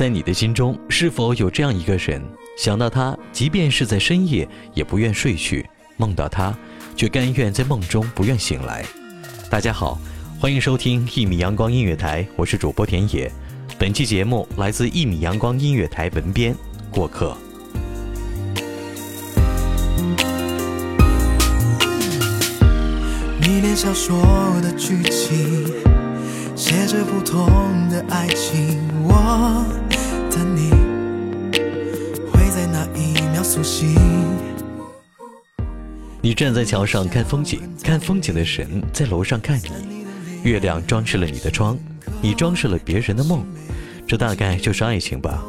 在你的心中，是否有这样一个人？想到他，即便是在深夜，也不愿睡去；梦到他，却甘愿在梦中不愿醒来。大家好，欢迎收听一米阳光音乐台，我是主播田野。本期节目来自一米阳光音乐台文编过客。你连小说的剧情，写着不同的爱情，我。你会在哪一秒苏醒？你站在桥上看风景，看风景的神在楼上看你。月亮装饰了你的窗，你装饰了别人的梦。这大概就是爱情吧，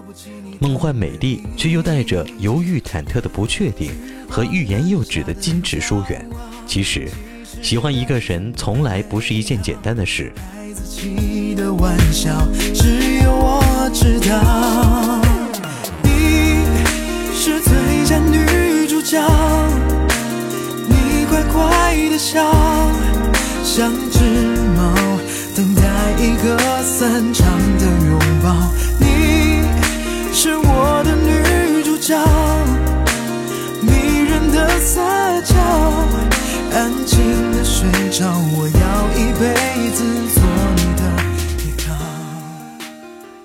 梦幻美丽，却又带着犹豫忐忑的不确定和欲言又止的矜持疏远。其实，喜欢一个人从来不是一件简单的事。起的玩笑，只有我知道你是最佳女主角，你乖乖的笑，像只猫等待一个散场的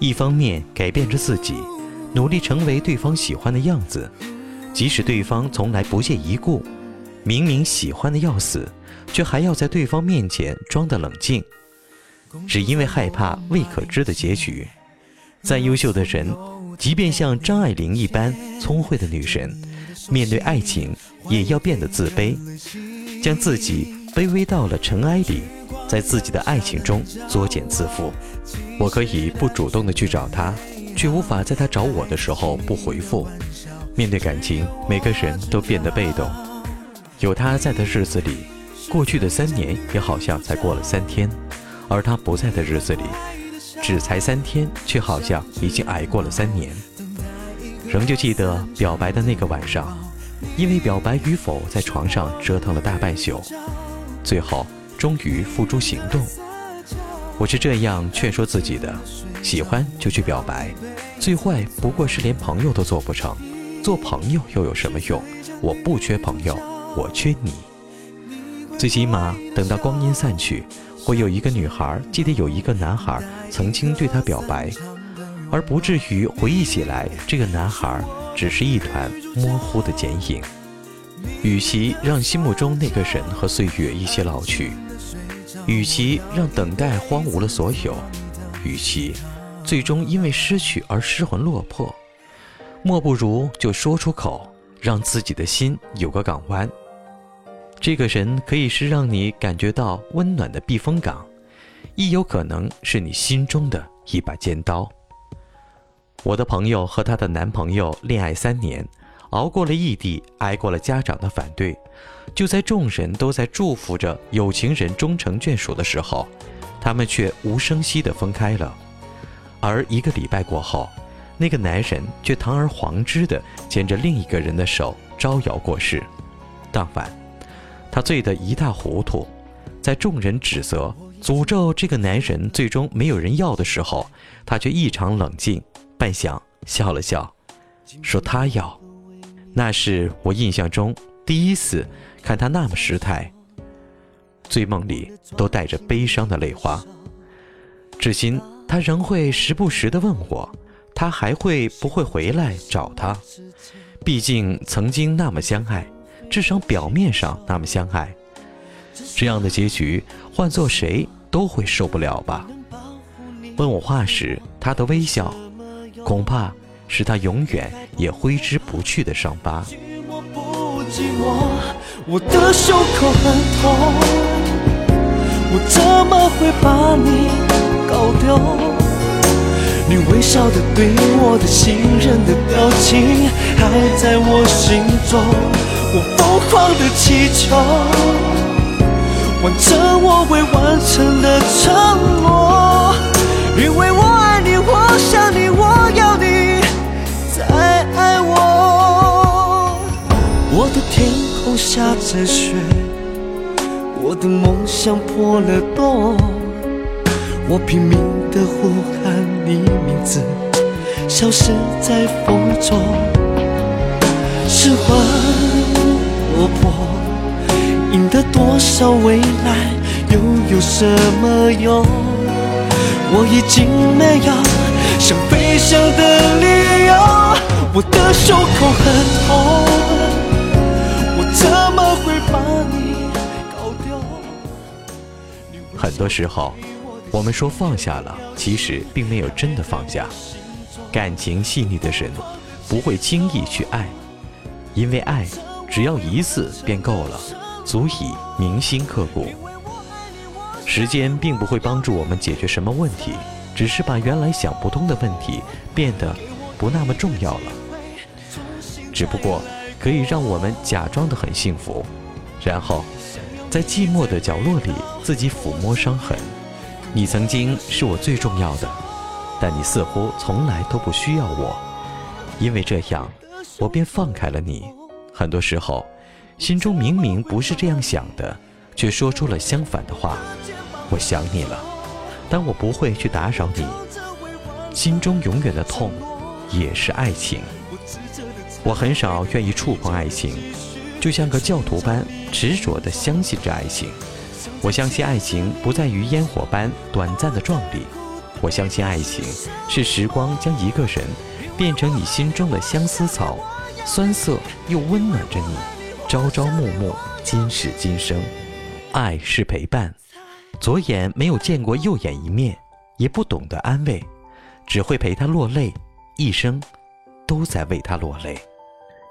一方面改变着自己，努力成为对方喜欢的样子，即使对方从来不屑一顾，明明喜欢的要死，却还要在对方面前装得冷静，只因为害怕未可知的结局。再优秀的人，即便像张爱玲一般聪慧的女神，面对爱情也要变得自卑，将自己卑微到了尘埃里。在自己的爱情中作茧自缚，我可以不主动的去找他，却无法在他找我的时候不回复。面对感情，每个人都变得被动。有他在的日子里，过去的三年也好像才过了三天；而他不在的日子里，只才三天，却好像已经挨过了三年。仍旧记得表白的那个晚上，因为表白与否在床上折腾了大半宿，最后。终于付诸行动。我是这样劝说自己的：喜欢就去表白，最坏不过是连朋友都做不成。做朋友又有什么用？我不缺朋友，我缺你。最起码等到光阴散去，会有一个女孩记得有一个男孩曾经对她表白，而不至于回忆起来这个男孩只是一团模糊的剪影。与其让心目中那个人和岁月一起老去。与其让等待荒芜了所有，与其最终因为失去而失魂落魄，莫不如就说出口，让自己的心有个港湾。这个人可以是让你感觉到温暖的避风港，亦有可能是你心中的一把尖刀。我的朋友和她的男朋友恋爱三年。熬过了异地，挨过了家长的反对，就在众人都在祝福着有情人终成眷属的时候，他们却无声息地分开了。而一个礼拜过后，那个男人却堂而皇之地牵着另一个人的手招摇过市。当晚，他醉得一塌糊涂，在众人指责、诅咒这个男人最终没有人要的时候，他却异常冷静，半晌笑了笑，说他要。那是我印象中第一次看他那么失态，醉梦里都带着悲伤的泪花。至今他仍会时不时地问我，他还会不会回来找他？毕竟曾经那么相爱，至少表面上那么相爱。这样的结局，换做谁都会受不了吧？问我话时，他的微笑，恐怕是他永远也挥之不去的伤疤。我的胸口很痛，我怎么会把你搞丢？你微笑的对我的信任的表情还在我心中，我疯狂的祈求，完成我未完成的承诺，因为我下着雪，我的梦想破了洞，我拼命的呼喊你名字，消失在风中。失魂落魄，赢得多少未来又有什么用？我已经没有想飞翔的理由，我的胸口很痛。怎么会把你搞丢？很多时候，我们说放下了，其实并没有真的放下。感情细腻的人不会轻易去爱，因为爱只要一次便够了，足以铭心刻骨。时间并不会帮助我们解决什么问题，只是把原来想不通的问题变得不那么重要了。只不过。可以让我们假装的很幸福，然后在寂寞的角落里自己抚摸伤痕。你曾经是我最重要的，但你似乎从来都不需要我，因为这样，我便放开了你。很多时候，心中明明不是这样想的，却说出了相反的话。我想你了，但我不会去打扰你。心中永远的痛，也是爱情。我很少愿意触碰爱情，就像个教徒般执着地相信着爱情。我相信爱情不在于烟火般短暂的壮丽，我相信爱情是时光将一个人变成你心中的相思草，酸涩又温暖着你，朝朝暮暮，今世今生。爱是陪伴，左眼没有见过右眼一面，也不懂得安慰，只会陪他落泪，一生都在为他落泪。